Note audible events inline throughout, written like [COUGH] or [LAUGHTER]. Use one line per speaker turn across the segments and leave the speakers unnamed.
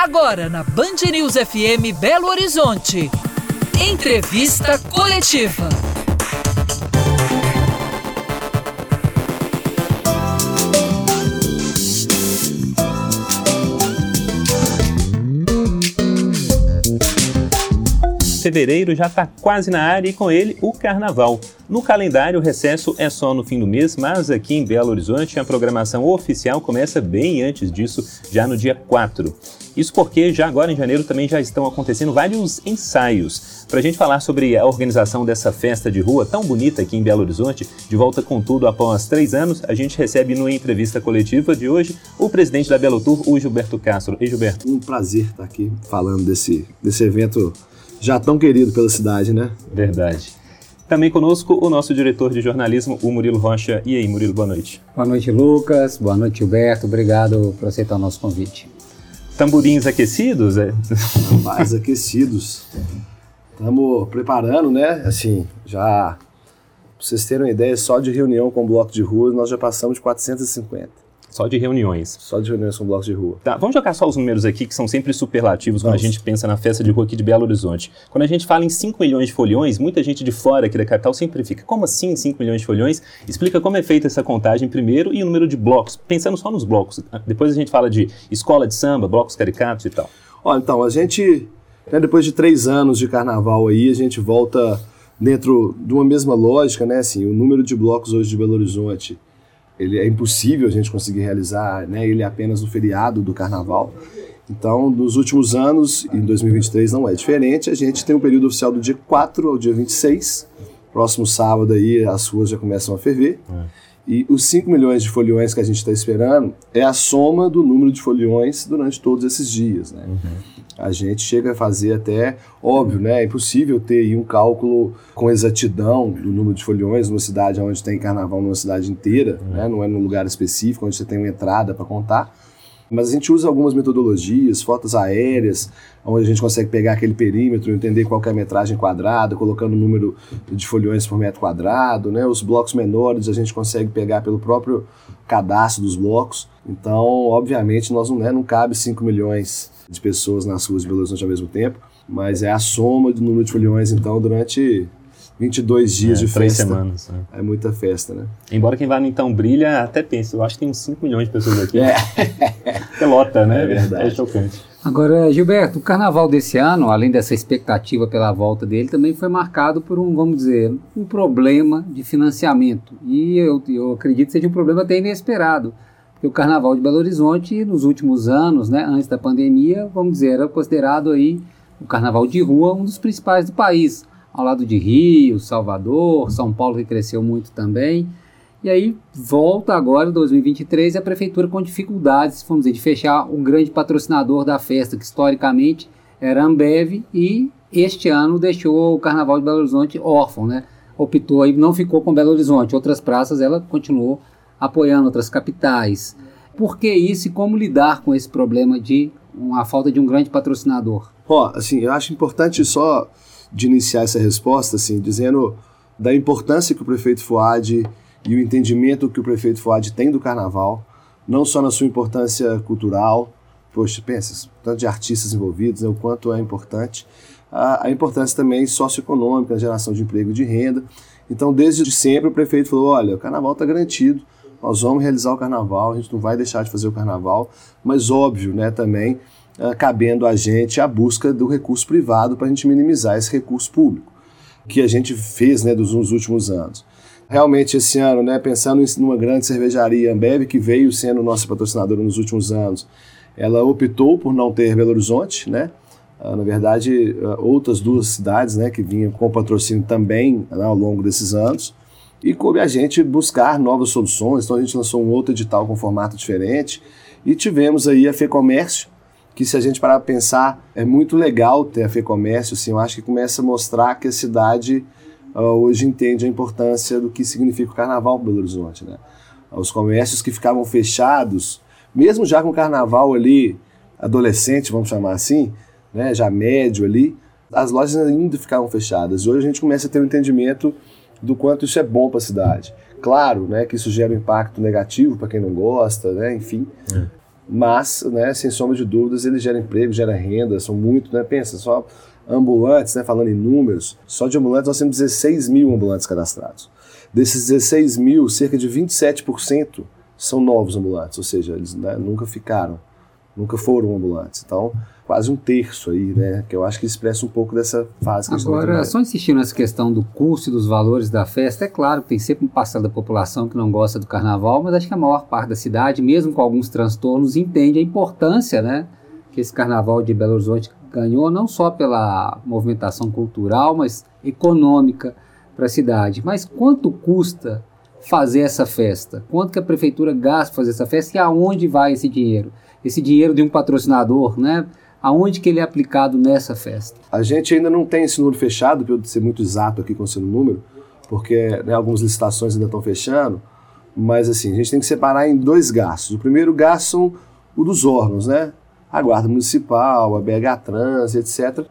Agora na Band News FM Belo Horizonte. Entrevista coletiva.
Fevereiro já está quase na área e com ele o carnaval. No calendário, o recesso é só no fim do mês, mas aqui em Belo Horizonte a programação oficial começa bem antes disso, já no dia 4. Isso porque já agora em janeiro também já estão acontecendo vários ensaios. Para a gente falar sobre a organização dessa festa de rua tão bonita aqui em Belo Horizonte, de volta com tudo após três anos, a gente recebe no entrevista coletiva de hoje o presidente da Belo Tour, o Gilberto Castro. Ei, Gilberto.
Um prazer estar aqui falando desse, desse evento já tão querido pela cidade, né?
Verdade. Também conosco o nosso diretor de jornalismo, o Murilo Rocha. E aí, Murilo, boa noite.
Boa noite, Lucas. Boa noite, Gilberto. Obrigado por aceitar o nosso convite.
Tamborins aquecidos? É? [LAUGHS]
Mais aquecidos. Estamos preparando, né? Assim, já. Pra vocês terem uma ideia, só de reunião com bloco de rua, nós já passamos de 450.
Só de reuniões.
Só de reuniões com blocos de rua.
Tá, vamos jogar só os números aqui, que são sempre superlativos vamos. quando a gente pensa na festa de rua aqui de Belo Horizonte. Quando a gente fala em 5 milhões de foliões, muita gente de fora aqui da capital sempre fica, como assim 5 milhões de foliões? Explica como é feita essa contagem primeiro e o número de blocos, pensando só nos blocos. Depois a gente fala de escola de samba, blocos caricatos e tal.
Olha, então, a gente, né, depois de três anos de carnaval aí, a gente volta dentro de uma mesma lógica, né? Assim, o número de blocos hoje de Belo Horizonte ele é impossível a gente conseguir realizar né, ele apenas no feriado do carnaval. Então, nos últimos anos, em 2023 não é diferente, a gente tem um período oficial do dia 4 ao dia 26. Próximo sábado aí as ruas já começam a ferver. É. E os 5 milhões de foliões que a gente está esperando é a soma do número de foliões durante todos esses dias. Né? Uhum a gente chega a fazer até, óbvio, né? É impossível ter um cálculo com exatidão do número de foliões numa cidade onde tem carnaval numa cidade inteira, uhum. né? Não é num lugar específico onde você tem uma entrada para contar. Mas a gente usa algumas metodologias, fotos aéreas, onde a gente consegue pegar aquele perímetro, entender qual é a metragem quadrada, colocando o número de foliões por metro quadrado, né? Os blocos menores a gente consegue pegar pelo próprio cadastro dos blocos. Então, obviamente, nós não, né, não cabe 5 milhões de pessoas nas ruas de Belo Horizonte ao mesmo tempo, mas é a soma do número de foliões, então, durante 22 dias
é,
de
três
festa.
semanas. Né?
É muita festa, né?
Embora quem vá no Então Brilha até pense, eu acho que tem uns 5 milhões de pessoas aqui.
É.
Pelota, né?
É verdade.
É chocante.
Agora, Gilberto, o carnaval desse ano, além dessa expectativa pela volta dele, também foi marcado por um, vamos dizer, um problema de financiamento. E eu, eu acredito que seja um problema até inesperado. Porque o Carnaval de Belo Horizonte, nos últimos anos, né, antes da pandemia, vamos dizer, era considerado aí o Carnaval de rua um dos principais do país, ao lado de Rio, Salvador, São Paulo que cresceu muito também. E aí volta agora, 2023, a prefeitura com dificuldades, vamos dizer, de fechar um grande patrocinador da festa, que historicamente era Ambev, e este ano deixou o Carnaval de Belo Horizonte órfão, né? Optou aí, não ficou com Belo Horizonte. Outras praças ela continuou apoiando outras capitais. Por que isso e como lidar com esse problema de uma falta de um grande patrocinador?
Ó, assim, eu acho importante só de iniciar essa resposta, assim, dizendo da importância que o prefeito Fuad e o entendimento que o prefeito Fuad tem do carnaval, não só na sua importância cultural, poxa, pensa, tanto de artistas envolvidos, né, o quanto é importante, a, a importância também socioeconômica, a geração de emprego e de renda. Então, desde sempre, o prefeito falou: olha, o carnaval está garantido, nós vamos realizar o carnaval, a gente não vai deixar de fazer o carnaval, mas óbvio, né, também uh, cabendo a gente a busca do recurso privado para a gente minimizar esse recurso público, que a gente fez né, dos, nos últimos anos. Realmente, esse ano, né, pensando em uma grande cervejaria Ambev, que veio sendo nossa patrocinadora nos últimos anos, ela optou por não ter Belo Horizonte, né? Uh, na verdade, uh, outras duas cidades né, que vinham com patrocínio também né, ao longo desses anos e coube a gente buscar novas soluções. Então a gente lançou um outro edital com formato diferente e tivemos aí a FEComércio, que se a gente parar para pensar, é muito legal ter a FEComércio, assim, eu acho que começa a mostrar que a cidade uh, hoje entende a importância do que significa o carnaval para Belo Horizonte, né? Os comércios que ficavam fechados, mesmo já com o carnaval ali adolescente, vamos chamar assim, né, já médio ali, as lojas ainda ficavam fechadas. Hoje a gente começa a ter um entendimento do quanto isso é bom para a cidade. Claro, né, que isso gera um impacto negativo para quem não gosta, né, enfim. É. mas, né, sem sombra de dúvidas, ele gera emprego, gera renda, são muito, né? Pensa, só ambulantes, né, falando em números, só de ambulantes nós temos 16 mil ambulantes cadastrados. Desses 16 mil, cerca de 27% são novos ambulantes, ou seja, eles né, nunca ficaram, nunca foram ambulantes. Então, quase um terço aí, né? Que eu acho que expressa um pouco dessa fase que
Agora, só insistindo nessa questão do custo e dos valores da festa, é claro que tem sempre um parcela da população que não gosta do carnaval, mas acho que a maior parte da cidade, mesmo com alguns transtornos, entende a importância, né? Que esse carnaval de Belo Horizonte ganhou, não só pela movimentação cultural, mas econômica para a cidade. Mas quanto custa fazer essa festa? Quanto que a prefeitura gasta para fazer essa festa e aonde vai esse dinheiro? Esse dinheiro de um patrocinador, né? Aonde que ele é aplicado nessa festa?
A gente ainda não tem esse número fechado, para eu ser muito exato aqui com esse número, porque né, algumas licitações ainda estão fechando, mas assim, a gente tem que separar em dois gastos. O primeiro gasto são o dos órgãos, né? A Guarda Municipal, a BH Trans, etc.,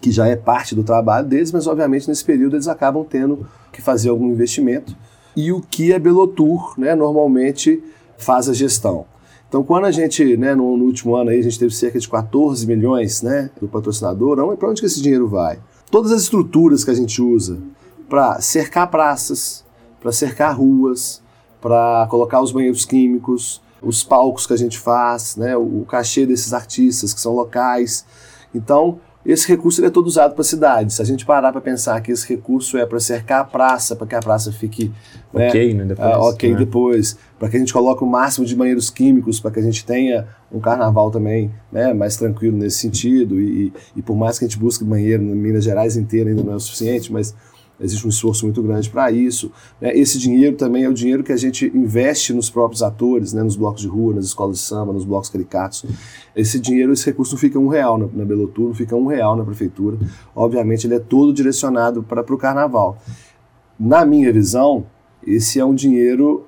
que já é parte do trabalho deles, mas obviamente nesse período eles acabam tendo que fazer algum investimento. E o que a Belotur, né, normalmente faz a gestão. Então, quando a gente, né, no, no, último ano aí, a gente teve cerca de 14 milhões né, do patrocinador, para onde que esse dinheiro vai? Todas as estruturas que a gente usa para cercar praças, para cercar ruas, para colocar os banheiros químicos, os palcos que a gente faz, né, o, o cachê desses artistas que são locais. Então, esse recurso é todo usado para a cidade. Se a gente parar para pensar que esse recurso é para cercar a praça, para que a praça fique
né, ok, né, depois,
uh, ok né? depois, para que a gente coloque o máximo de banheiros químicos, para que a gente tenha um carnaval também né, mais tranquilo nesse sentido. E, e, e por mais que a gente busque banheiro em Minas Gerais inteira ainda não é o suficiente, mas existe um esforço muito grande para isso. Né? Esse dinheiro também é o dinheiro que a gente investe nos próprios atores, né? nos blocos de rua, nas escolas de samba, nos blocos caricatos. Esse dinheiro, esse recurso não fica um real na, na Belotur, não fica um real na prefeitura. Obviamente, ele é todo direcionado para o carnaval. Na minha visão, esse é um dinheiro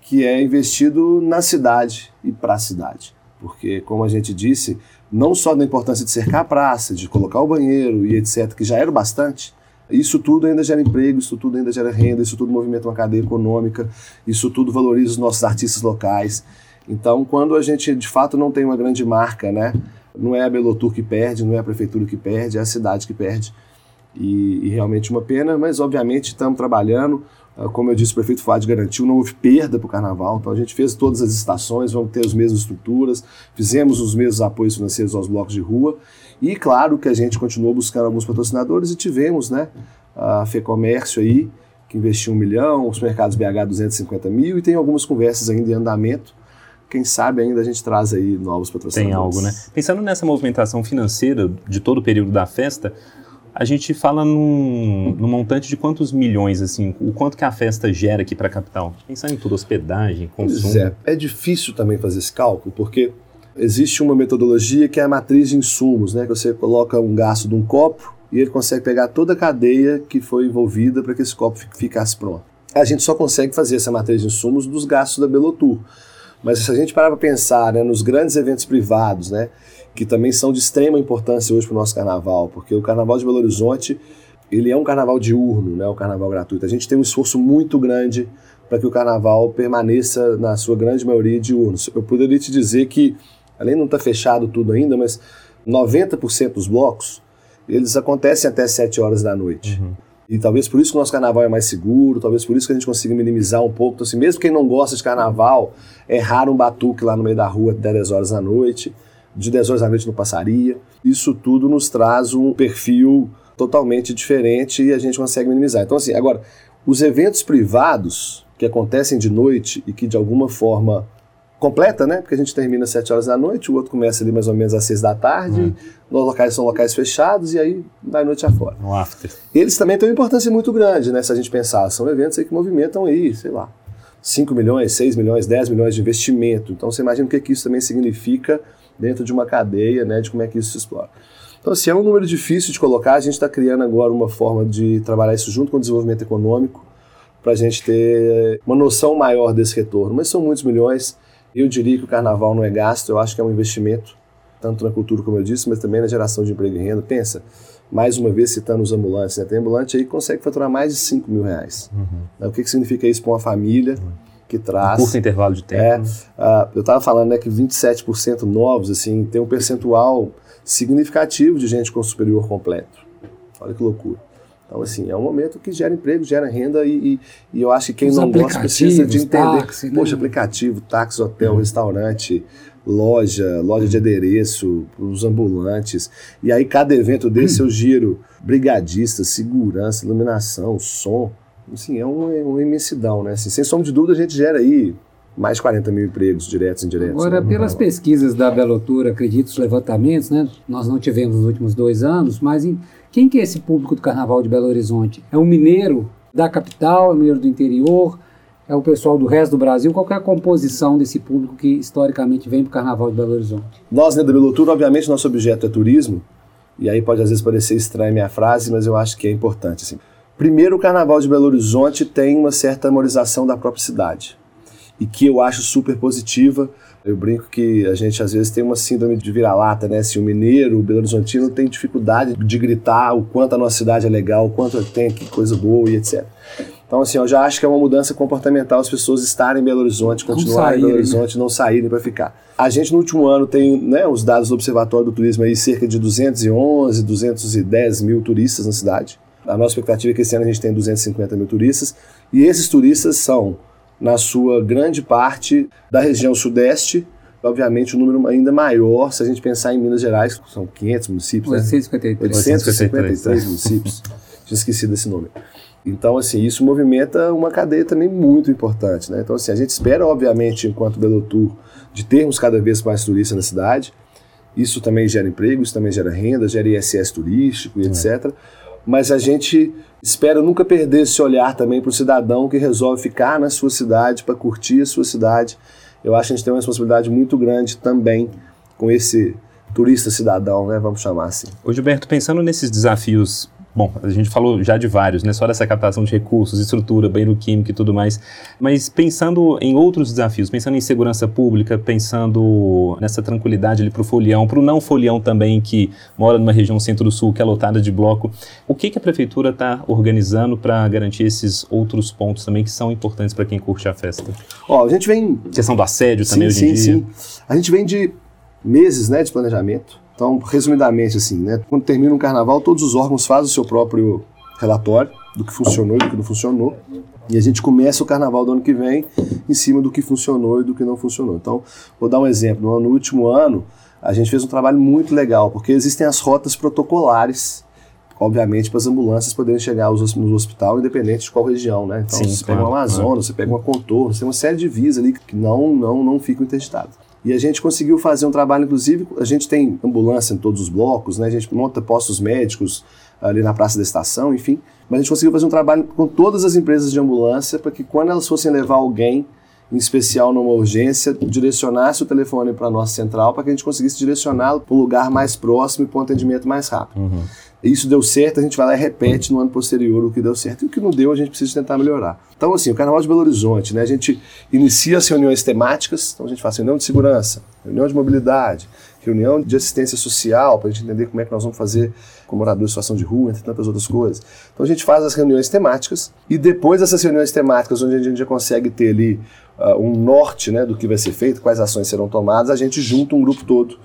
que é investido na cidade e para a cidade. Porque, como a gente disse, não só da importância de cercar a praça, de colocar o banheiro e etc., que já era bastante, isso tudo ainda gera emprego, isso tudo ainda gera renda, isso tudo movimenta uma cadeia econômica, isso tudo valoriza os nossos artistas locais. Então, quando a gente de fato não tem uma grande marca, né, não é a Belotur que perde, não é a prefeitura que perde, é a cidade que perde. E, e realmente uma pena, mas obviamente estamos trabalhando. Ah, como eu disse, o prefeito Fuad garantiu, não houve perda para o carnaval, então a gente fez todas as estações, vamos ter as mesmas estruturas, fizemos os mesmos apoios financeiros aos blocos de rua e claro que a gente continuou buscando alguns patrocinadores e tivemos, né, a FEComércio aí, que investiu um milhão, os mercados BH 250 mil, e tem algumas conversas ainda em andamento. Quem sabe ainda a gente traz aí novos patrocinadores.
Tem algo, né? Pensando nessa movimentação financeira de todo o período da festa, a gente fala num, num, montante de quantos milhões, assim, o quanto que a festa gera aqui para a capital? Pensando em tudo, hospedagem, consumo.
É, é difícil também fazer esse cálculo, porque existe uma metodologia que é a matriz de insumos, né? Que você coloca um gasto de um copo e ele consegue pegar toda a cadeia que foi envolvida para que esse copo ficasse pronto. A gente só consegue fazer essa matriz de insumos dos gastos da Belotur. Mas se a gente parar para pensar né, nos grandes eventos privados, né, que também são de extrema importância hoje para o nosso carnaval, porque o Carnaval de Belo Horizonte ele é um carnaval diurno, né, o carnaval gratuito. A gente tem um esforço muito grande para que o carnaval permaneça, na sua grande maioria, diurno. Eu poderia te dizer que além de não estar tá fechado tudo ainda, mas 90% dos blocos, eles acontecem até 7 horas da noite. Uhum. E talvez por isso que o nosso carnaval é mais seguro, talvez por isso que a gente consiga minimizar um pouco. Então, assim, mesmo quem não gosta de carnaval, é raro um batuque lá no meio da rua até 10 horas da noite. De 10 horas da noite não passaria. Isso tudo nos traz um perfil totalmente diferente e a gente consegue minimizar. Então, assim, agora, os eventos privados que acontecem de noite e que de alguma forma completa, né? Porque a gente termina às 7 horas da noite, o outro começa ali mais ou menos às 6 da tarde, hum. os locais são locais fechados e aí vai noite afora.
No after.
Eles também têm uma importância muito grande, né? Se a gente pensar, são eventos que movimentam aí, sei lá, 5 milhões, 6 milhões, 10 milhões de investimento. Então você imagina o que, que isso também significa dentro de uma cadeia, né? De como é que isso se explora. Então, assim, é um número difícil de colocar, a gente está criando agora uma forma de trabalhar isso junto com o desenvolvimento econômico, para a gente ter uma noção maior desse retorno. Mas são muitos milhões, eu diria que o carnaval não é gasto, eu acho que é um investimento, tanto na cultura, como eu disse, mas também na geração de emprego e renda. Pensa, mais uma vez citando os ambulantes, né? tem ambulante aí que consegue faturar mais de 5 mil reais. Uhum. O que, que significa isso para uma família? Uhum. que traz.
Curto intervalo de tempo.
É, uh, eu estava falando né, que 27% novos assim, tem um percentual significativo de gente com superior completo. Olha que loucura. Então, assim, é um momento que gera emprego, gera renda e, e, e eu acho que quem
Os
não gosta precisa de entender.
táxi, né?
Poxa, aplicativo, táxi, hotel, restaurante, loja, loja de adereço, os ambulantes. E aí, cada evento desse eu giro brigadista, segurança, iluminação, som. Assim, é uma, é uma imensidão, né? Assim, sem sombra de dúvida, a gente gera aí mais de 40 mil empregos diretos e indiretos.
Agora,
né?
pelas pesquisas da Belotura, acredito, os levantamentos, né? Nós não tivemos nos últimos dois anos, mas em- quem que é esse público do Carnaval de Belo Horizonte? É um mineiro da capital, é um mineiro do interior, é o pessoal do resto do Brasil? Qual é a composição desse público que historicamente vem para o Carnaval de Belo Horizonte?
Nós, né, da Belotura, obviamente, nosso objeto é turismo, e aí pode às vezes parecer estranha a minha frase, mas eu acho que é importante. Assim. Primeiro, o Carnaval de Belo Horizonte tem uma certa amorização da própria cidade, e que eu acho super positiva. Eu brinco que a gente às vezes tem uma síndrome de vira-lata, né? Se o mineiro, o Belo Horizontino tem dificuldade de gritar o quanto a nossa cidade é legal, o quanto tem aqui coisa boa e etc. Então, assim, eu já acho que é uma mudança comportamental as pessoas estarem em Belo Horizonte, continuarem em Belo? Horizonte, não saírem para ficar. A gente, no último ano, tem né, os dados do Observatório do Turismo aí, cerca de 211, 210 mil turistas na cidade. A nossa expectativa é que esse ano a gente tenha 250 mil turistas. E esses turistas são, na sua grande parte, da região sudeste. Obviamente, um número ainda maior se a gente pensar em Minas Gerais, que são 500 municípios. né?
853.
853 municípios. Tinha esquecido esse número. Então, assim, isso movimenta uma cadeia também muito importante, né? Então, assim, a gente espera, obviamente, enquanto Belo Tour, de termos cada vez mais turistas na cidade. Isso também gera emprego, isso também gera renda, gera ISS turístico e etc. Mas a gente espera nunca perder esse olhar também para o cidadão que resolve ficar na sua cidade, para curtir a sua cidade. Eu acho que a gente tem uma responsabilidade muito grande também com esse turista cidadão, né? Vamos chamar assim.
Ô Gilberto, pensando nesses desafios, bom, a gente falou já de vários, né? Só dessa captação de recursos, estrutura, banheiro químico e tudo mais, mas pensando em outros desafios, pensando em segurança pública, pensando nessa tranquilidade ali para o folião, para o não folião também que mora numa região centro-sul que é lotada de bloco, o que, que a prefeitura está organizando para garantir esses outros pontos também que são importantes para quem curte a festa?
Ó, a gente vem
Questão do assédio também
sim,
hoje
sim,
em dia.
sim. A gente vem de meses né, de planejamento. Então, resumidamente, assim, né, quando termina um carnaval, todos os órgãos fazem o seu próprio relatório do que funcionou e do que não funcionou. E a gente começa o carnaval do ano que vem em cima do que funcionou e do que não funcionou. Então, vou dar um exemplo. No, último ano, a gente fez um trabalho muito legal, porque existem as rotas protocolares, obviamente, para as ambulâncias poderem chegar aos no hospital, independente de qual região, né? Então,
Sim,
você
claro,
pega uma Amazonas, você pega uma Contorno, você tem uma série de vias ali que não, não, não ficam interditadas. E a gente conseguiu fazer um trabalho, inclusive, a gente tem ambulância em todos os blocos, né? A gente monta postos médicos ali na Praça da Estação, enfim. Mas a gente conseguiu fazer um trabalho com todas as empresas de ambulância para que quando elas fossem levar alguém, em especial numa urgência, direcionasse o telefone para a nossa central para que a gente conseguisse direcioná-lo para um lugar mais próximo e para um atendimento mais rápido.
Uhum.
Isso deu certo, a gente vai lá e repete no ano posterior o que deu certo. E o que não deu, a gente precisa tentar melhorar. Então, assim, o Carnaval de Belo Horizonte, né? A gente inicia as reuniões temáticas, então a gente faz reunião de segurança, reunião de mobilidade, reunião de assistência social, para a gente entender como é que nós vamos fazer com moradores em situação de rua, entre tantas outras coisas. Então a gente faz as reuniões temáticas e depois dessas reuniões temáticas, onde a gente já consegue ter ali uh, um norte né, do que vai ser feito, quais ações serão tomadas, a gente junta um grupo todo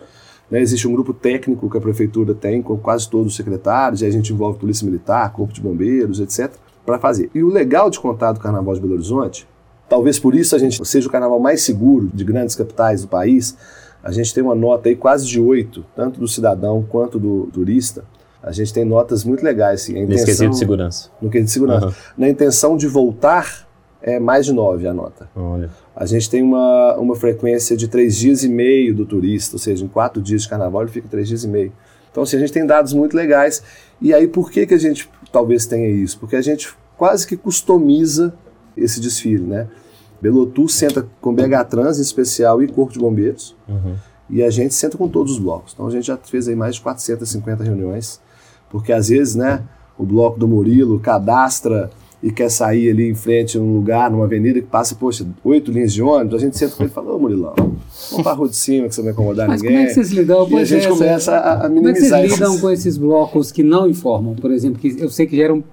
né, existe um grupo técnico que a prefeitura tem com quase todos os secretários, e a gente envolve Polícia Militar, Corpo de Bombeiros, etc., para fazer. E o legal de contar do Carnaval de Belo Horizonte, talvez por isso a gente seja o carnaval mais seguro de grandes capitais do país, a gente tem uma nota aí quase de oito, tanto do cidadão quanto do turista. A gente tem notas muito legais. Assim, a
Nesse quesito
intenção,
de segurança.
no quesito de segurança.
Aham.
Na intenção de voltar, é mais de nove a nota.
Olha.
A gente tem uma, uma frequência de três dias e meio do turista, ou seja, em quatro dias de carnaval ele fica três dias e meio. Então, assim, a gente tem dados muito legais. E aí, por que, que a gente talvez tenha isso? Porque a gente quase que customiza esse desfile, né? Belotu senta com BH Trans em especial e Corpo de Bombeiros,
Uhum.
e a gente senta com todos os blocos. Então, a gente já fez aí mais de 450 reuniões, porque às vezes, né, o bloco do Murilo cadastra e quer sair ali em frente num lugar, numa avenida que passa, poxa, oito linhas de ônibus, a gente senta com ele e fala, ô Murilão, vamos pra rua de cima que você não vai incomodar
Mas
ninguém.
como é que vocês lidam?
E a
Pois
gente
é,
começa a, a
Como é que
minimizar
vocês lidam
esses...
com esses blocos que não informam, por exemplo, que eu sei que geram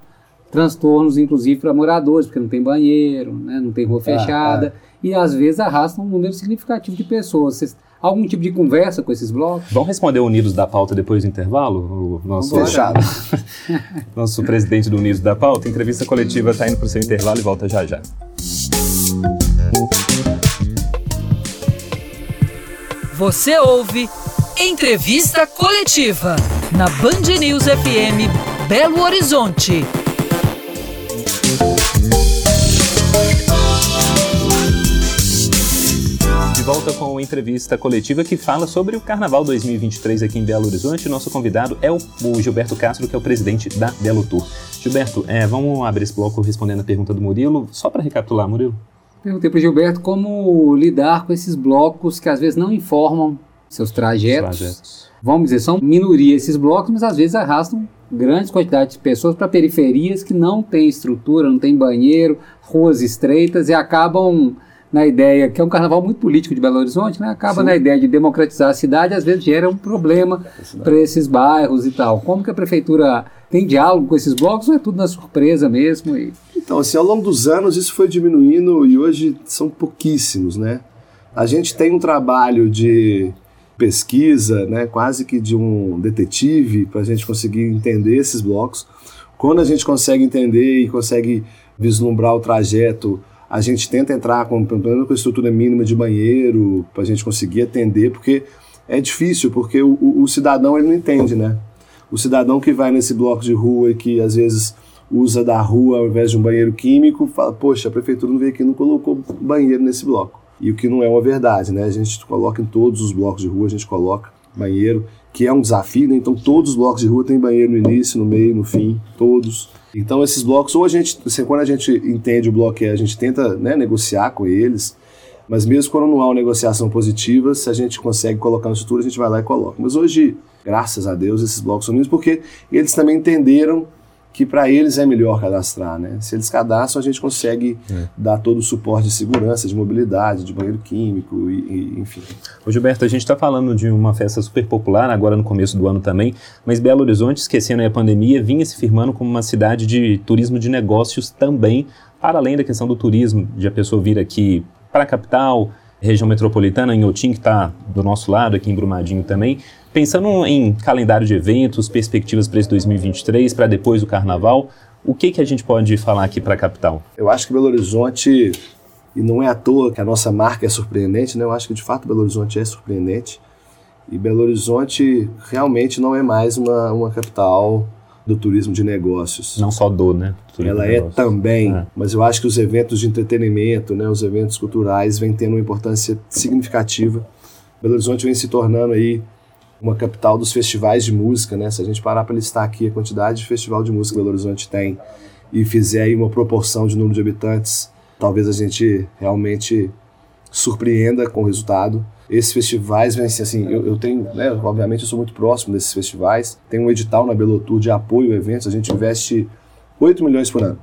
transtornos, inclusive para moradores, porque não tem banheiro, né, não tem rua ah, fechada, ah. e às vezes arrastam um número significativo de pessoas. Vocês, algum tipo de conversa com esses blocos?
Vamos responder o Unidos da Pauta depois do intervalo? O nosso,
Fechado. [LAUGHS]
nosso presidente do Unidos da Pauta, entrevista coletiva está indo para o seu intervalo e volta já já.
Você ouve Entrevista Coletiva na Band News FM Belo Horizonte.
Volta com a entrevista coletiva que fala sobre o Carnaval 2023 aqui em Belo Horizonte. Nosso convidado é o, Gilberto Castro, que é o presidente da Belo Tour. Gilberto, é, vamos abrir esse bloco respondendo a pergunta do Murilo. Só para recapitular, Murilo.
Perguntei para o Gilberto como lidar com esses blocos que às vezes não informam seus trajetos. trajetos. Vamos dizer, são minoria esses blocos, mas às vezes arrastam grandes quantidades de pessoas para periferias que não têm estrutura, não tem banheiro, ruas estreitas e acabam na ideia, que é um carnaval muito político de Belo Horizonte, né? acaba Sim. na ideia de democratizar a cidade, às vezes gera um problema para esses bairros e tal. Como que a prefeitura tem diálogo com esses blocos ou é tudo na surpresa mesmo? E...
Então, assim, ao longo dos anos isso foi diminuindo e hoje são pouquíssimos, né? A gente tem um trabalho de pesquisa, né, quase que de um detetive, para a gente conseguir entender esses blocos. Quando a gente consegue entender e consegue vislumbrar o trajeto, a gente tenta entrar com, pelo menos com a estrutura mínima de banheiro, para a gente conseguir atender, porque é difícil, porque o, o, o, cidadão ele não entende, né? O cidadão que vai nesse bloco de rua e que às vezes usa da rua ao invés de um banheiro químico, fala, poxa, a prefeitura não veio aqui não colocou banheiro nesse bloco e o que não é uma verdade, né? A gente coloca em todos os blocos de rua, a gente coloca banheiro, que é um desafio, né? Então todos os blocos de rua têm banheiro no início, no meio, no fim, todos. Então esses blocos, ou a gente, assim, quando a gente entende o bloco é, a gente tenta né, negociar com eles, mas mesmo quando não há uma negociação positiva, se a gente consegue colocar na estrutura, a gente vai lá e coloca. Mas hoje, graças a Deus, esses blocos são unidos porque eles também entenderam que para eles é melhor cadastrar, né? Se eles cadastram, a gente consegue é. dar todo o suporte de segurança, de mobilidade, de banheiro químico, e, e enfim.
Ô Gilberto, a gente está falando de uma festa super popular, agora no começo do ano também, mas Belo Horizonte, esquecendo a pandemia, vinha se firmando como uma cidade de turismo de negócios também, para além da questão do turismo, de a pessoa vir aqui para a capital, região metropolitana, em Otim, que está do nosso lado, aqui em Brumadinho também, Pensando em calendário de eventos, perspectivas para esse 2023, para depois do carnaval, o que, que a gente pode falar aqui para a capital?
Eu acho que Belo Horizonte, e não é à toa que a nossa marca é surpreendente, né? eu acho que de fato Belo Horizonte é surpreendente. E Belo Horizonte realmente não é mais uma, uma capital do turismo de negócios.
Não só do, né?
Ela é também, é. mas eu acho que os eventos de entretenimento, né, os eventos culturais, vêm tendo uma importância significativa. Belo Horizonte vem se tornando aí uma capital dos festivais de música, né? Se a gente parar para listar aqui a quantidade de festival de música que Belo Horizonte tem e fizer aí uma proporção de número de habitantes, talvez a gente realmente surpreenda com o resultado. Esses festivais vêm assim, eu, eu tenho, né, obviamente eu sou muito próximo desses festivais, tem um edital na Belotur de apoio a eventos, a gente investe 8 milhões por ano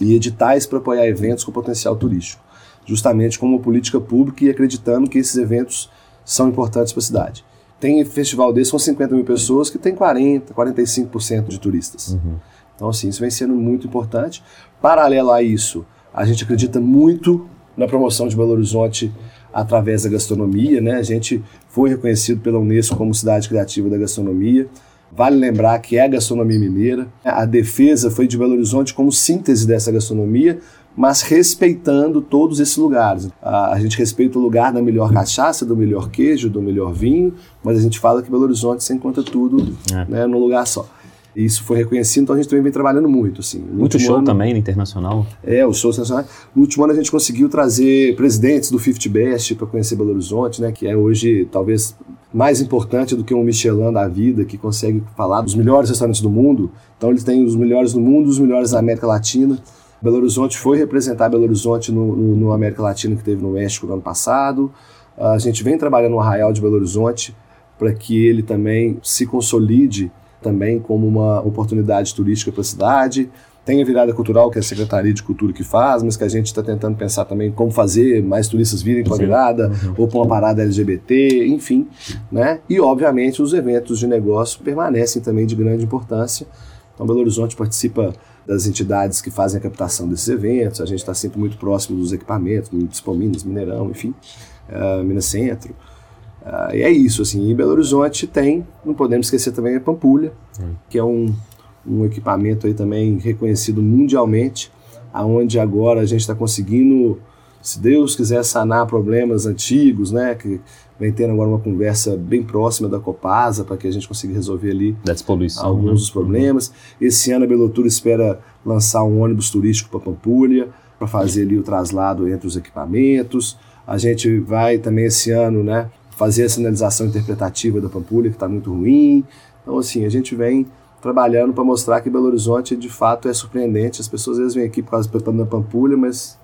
e editais para apoiar eventos com potencial turístico, justamente como política pública e acreditando que esses eventos são importantes para a cidade. Tem festival desse com 50 mil pessoas que tem 40, 45% de turistas. Uhum. Então, assim, isso vem sendo muito importante. Paralelo a isso, a gente acredita muito na promoção de Belo Horizonte através da gastronomia, né? A gente foi reconhecido pela Unesco como cidade criativa da gastronomia. Vale lembrar que é a gastronomia mineira. A defesa foi de Belo Horizonte como síntese dessa gastronomia, mas respeitando todos esses lugares. A, a, gente respeita o lugar da melhor cachaça, do melhor queijo, do melhor vinho, mas a gente fala que Belo Horizonte se encontra tudo é. né, num lugar só. Isso foi reconhecido, então a gente também vem trabalhando muito. Assim.
No muito show ano, também, internacional.
É, os shows internacionais. No último ano a gente conseguiu trazer presidentes do 50 Best para conhecer Belo Horizonte, né, que é hoje talvez mais importante do que um Michelin da vida, que consegue falar dos melhores restaurantes do mundo. Então eles têm os melhores do mundo, os melhores da América Latina. Belo Horizonte foi representar Belo Horizonte no, no, no América Latina que teve no México no ano passado. A gente vem trabalhando no Arraial de Belo Horizonte para que ele também se consolide também como uma oportunidade turística para a cidade. Tem a virada cultural, que é a Secretaria de Cultura que faz, mas que a gente está tentando pensar também como fazer mais turistas virem com a virada, uhum. ou para uma parada LGBT, enfim. Né? E, obviamente, os eventos de negócio permanecem também de grande importância. Então, Belo Horizonte participa das entidades que fazem a captação desses eventos. A gente está sempre muito próximo dos equipamentos, Dispo Minas, Mineirão, enfim, uh, Minas Centro. Uh, e é isso, assim. E Belo Horizonte tem, não podemos esquecer também a Pampulha, hum. que é um, um equipamento aí também reconhecido mundialmente, aonde agora a gente está conseguindo, se Deus quiser sanar problemas antigos, né, que vem tendo agora uma conversa bem próxima da Copasa para que a gente consiga resolver ali alguns né? dos problemas. Esse ano a Belotura espera lançar um ônibus turístico para Pampulha para fazer ali o traslado entre os equipamentos. A gente vai também esse ano, né, fazer a sinalização interpretativa da Pampulha que está muito ruim. Então assim a gente vem trabalhando para mostrar que Belo Horizonte de fato é surpreendente. As pessoas às vezes vêm aqui por causa da Pampulha, mas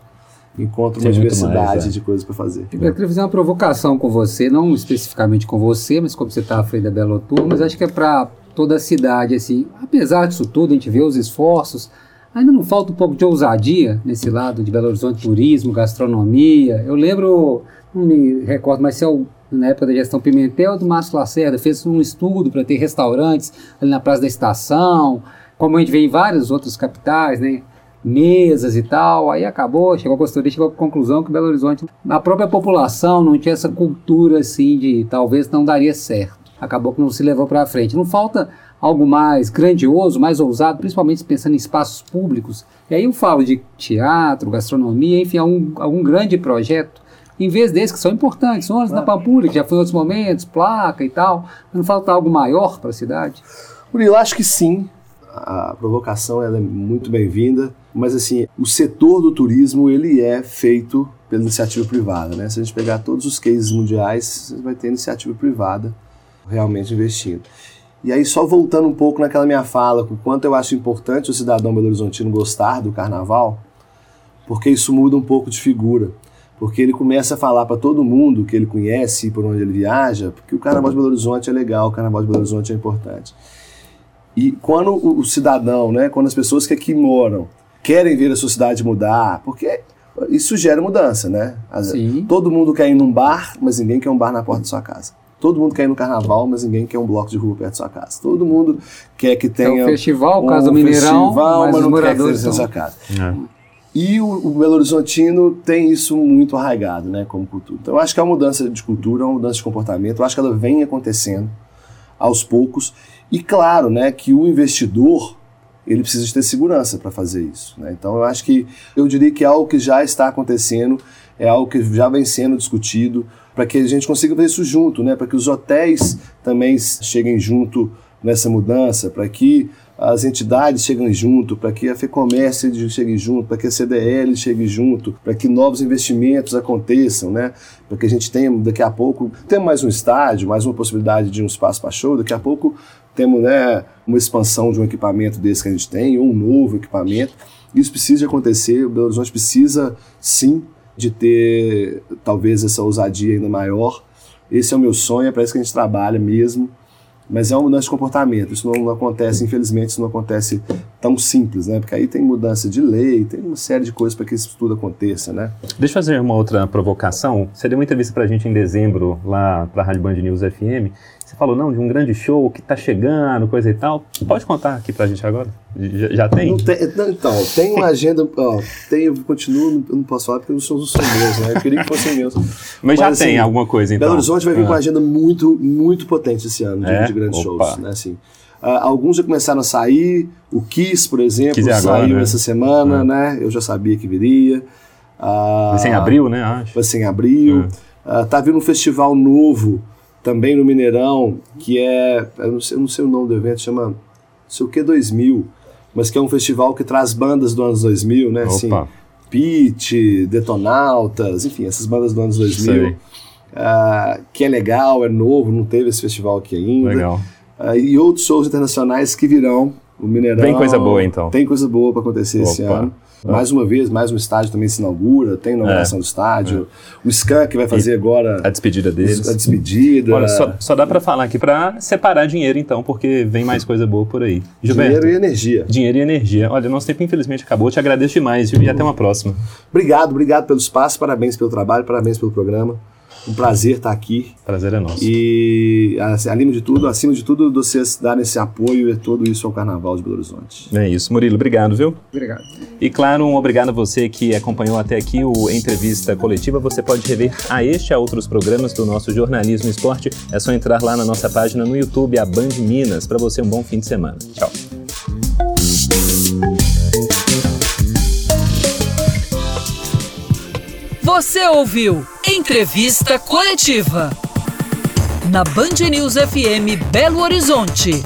encontra uma diversidade mais, é. de coisas para fazer.
Eu queria fazer uma provocação com você, não especificamente com você, mas como você está à frente da Belo Tour, mas acho que é para toda a cidade, assim, apesar disso tudo, a gente vê os esforços, ainda não falta um pouco de ousadia nesse lado de Belo Horizonte, turismo, gastronomia. Eu lembro, não me recordo, mas se é o na época da gestão Pimentel, do Márcio Lacerda, fez um estudo para ter restaurantes ali na Praça da Estação, como a gente vê em várias outras capitais, né? Mesas e tal. Aí acabou, chegou a consultoria, chegou à conclusão que Belo Horizonte, a própria população não tinha essa cultura assim de talvez não daria certo. Acabou que não se levou para frente. Não falta algo mais grandioso, mais ousado, principalmente pensando em espaços públicos. E aí eu falo de teatro, gastronomia, enfim, algum, algum grande projeto. Em vez desses que são importantes, ônibus claro. na Pampulha, que já foi em outros momentos, placa e tal. Não falta algo maior para a cidade?
Murilo, acho que sim a provocação ela é muito bem-vinda, mas assim, o setor do turismo ele é feito pela iniciativa privada, né? Se a gente pegar todos os cases mundiais, você vai ter iniciativa privada realmente investindo. E aí, só voltando um pouco naquela minha fala, o quanto eu acho importante o cidadão belo-horizontino gostar do carnaval, porque isso muda um pouco de figura. Porque ele começa a falar para todo mundo que ele conhece, por onde ele viaja, porque o carnaval de Belo Horizonte é legal, o carnaval de Belo Horizonte é importante. E quando o cidadão, né, quando as pessoas que aqui moram querem ver a sua cidade mudar, porque isso gera mudança, né?
Sim.
Todo mundo quer ir num bar, mas ninguém quer um bar na porta da sua casa. Todo mundo quer ir no carnaval, mas ninguém quer um bloco de rua perto da sua casa. Todo mundo quer que tenha.
É um festival, um caso do Mineirão, festival, mas, mas não quer que seja
na sua casa. É. E o, o, Belo Horizontino tem isso muito arraigado, né, como cultura. Então, eu acho que é uma mudança de cultura, uma mudança de comportamento. Eu acho que ela vem acontecendo aos poucos. E claro, né, que o investidor ele precisa de ter segurança para fazer isso. Né? Então eu acho que eu diria que é algo que já está acontecendo, é algo que já vem sendo discutido para que a gente consiga fazer isso junto, né? Para que os hotéis também cheguem junto nessa mudança, para que as entidades cheguem junto, para que a FEComércio chegue junto, para que a CDL chegue junto, para que novos investimentos aconteçam, né? Para que a gente tenha daqui a pouco, temos mais um estádio, mais uma possibilidade de um espaço para show, daqui a pouco temos né, uma expansão de um equipamento desse que a gente tem, ou um novo equipamento. Isso precisa de acontecer, o Belo Horizonte precisa sim de ter talvez essa ousadia ainda maior. Esse é o meu sonho, é para isso que a gente trabalha mesmo. Mas é uma mudança de comportamento. Isso não, acontece, infelizmente, isso não acontece tão simples, né? Porque aí tem mudança de lei, tem uma série de coisas para que isso tudo aconteça, né?
Deixa eu fazer uma outra provocação. Você deu uma entrevista para a gente em dezembro, lá para a Rádio Band News FM, você falou, não, de um grande show que está chegando, coisa e tal. Pode contar aqui para a gente agora? Já, já tem?
tem? Não, então, tem uma agenda. Ó, tem, eu continuo, eu não posso falar porque os shows são meus, né? Eu queria que fossem meus.
Mas, [LAUGHS] Mas já assim, tem alguma coisa, então?
Belo Horizonte vai vir ah. com uma agenda muito, muito potente esse ano, de, é? de grandes Opa. shows, né? Assim, uh, alguns já começaram a sair. O Kiss, por exemplo, Kiss saiu agora, né? essa semana, é. né? Eu já sabia que viria.
Uh, vai ser em abril, né? Acho.
Vai ser em abril. É. Uh, tá vindo um festival novo também no Mineirão, que é, eu não sei, eu não sei o nome do evento, chama não sei o que 2000, mas que é um festival que traz bandas do anos 2000, né? Assim, Opa. Assim, Pit, Detonautas, enfim, essas bandas do anos 2000. Uh, ah, que é legal, é novo, não teve esse festival aqui ainda.
Legal.
Uh, e outros shows internacionais que virão. O Mineirão.
Tem coisa boa, então.
Tem coisa boa para acontecer Opa. esse ano. Mais uma vez, mais um estádio também se inaugura, tem inauguração é. do estádio. É. O Skank vai fazer e agora.
A despedida deles.
A despedida.
Olha, só, só dá para falar aqui para separar dinheiro, então, porque vem mais coisa boa por aí.
Gilberto, dinheiro e energia.
Dinheiro e energia. Olha, nosso tempo infelizmente acabou. Te agradeço demais viu? e até uma próxima.
Obrigado, obrigado pelo espaço, parabéns pelo trabalho, parabéns pelo programa. Um prazer estar aqui.
Prazer é nosso.
E, assim, acima de tudo, acima de tudo, vocês darem esse apoio e todo isso ao Carnaval de Belo Horizonte.
É isso, Murilo, obrigado, viu?
Obrigado.
E claro, um obrigado a você que acompanhou até aqui o Entrevista Coletiva. Você pode rever a este e a outros programas do nosso Jornalismo Esporte. É só entrar lá na nossa página no YouTube, a Band Minas. Para você, um bom fim de semana. Tchau.
Você ouviu Entrevista Coletiva na Band News FM Belo Horizonte.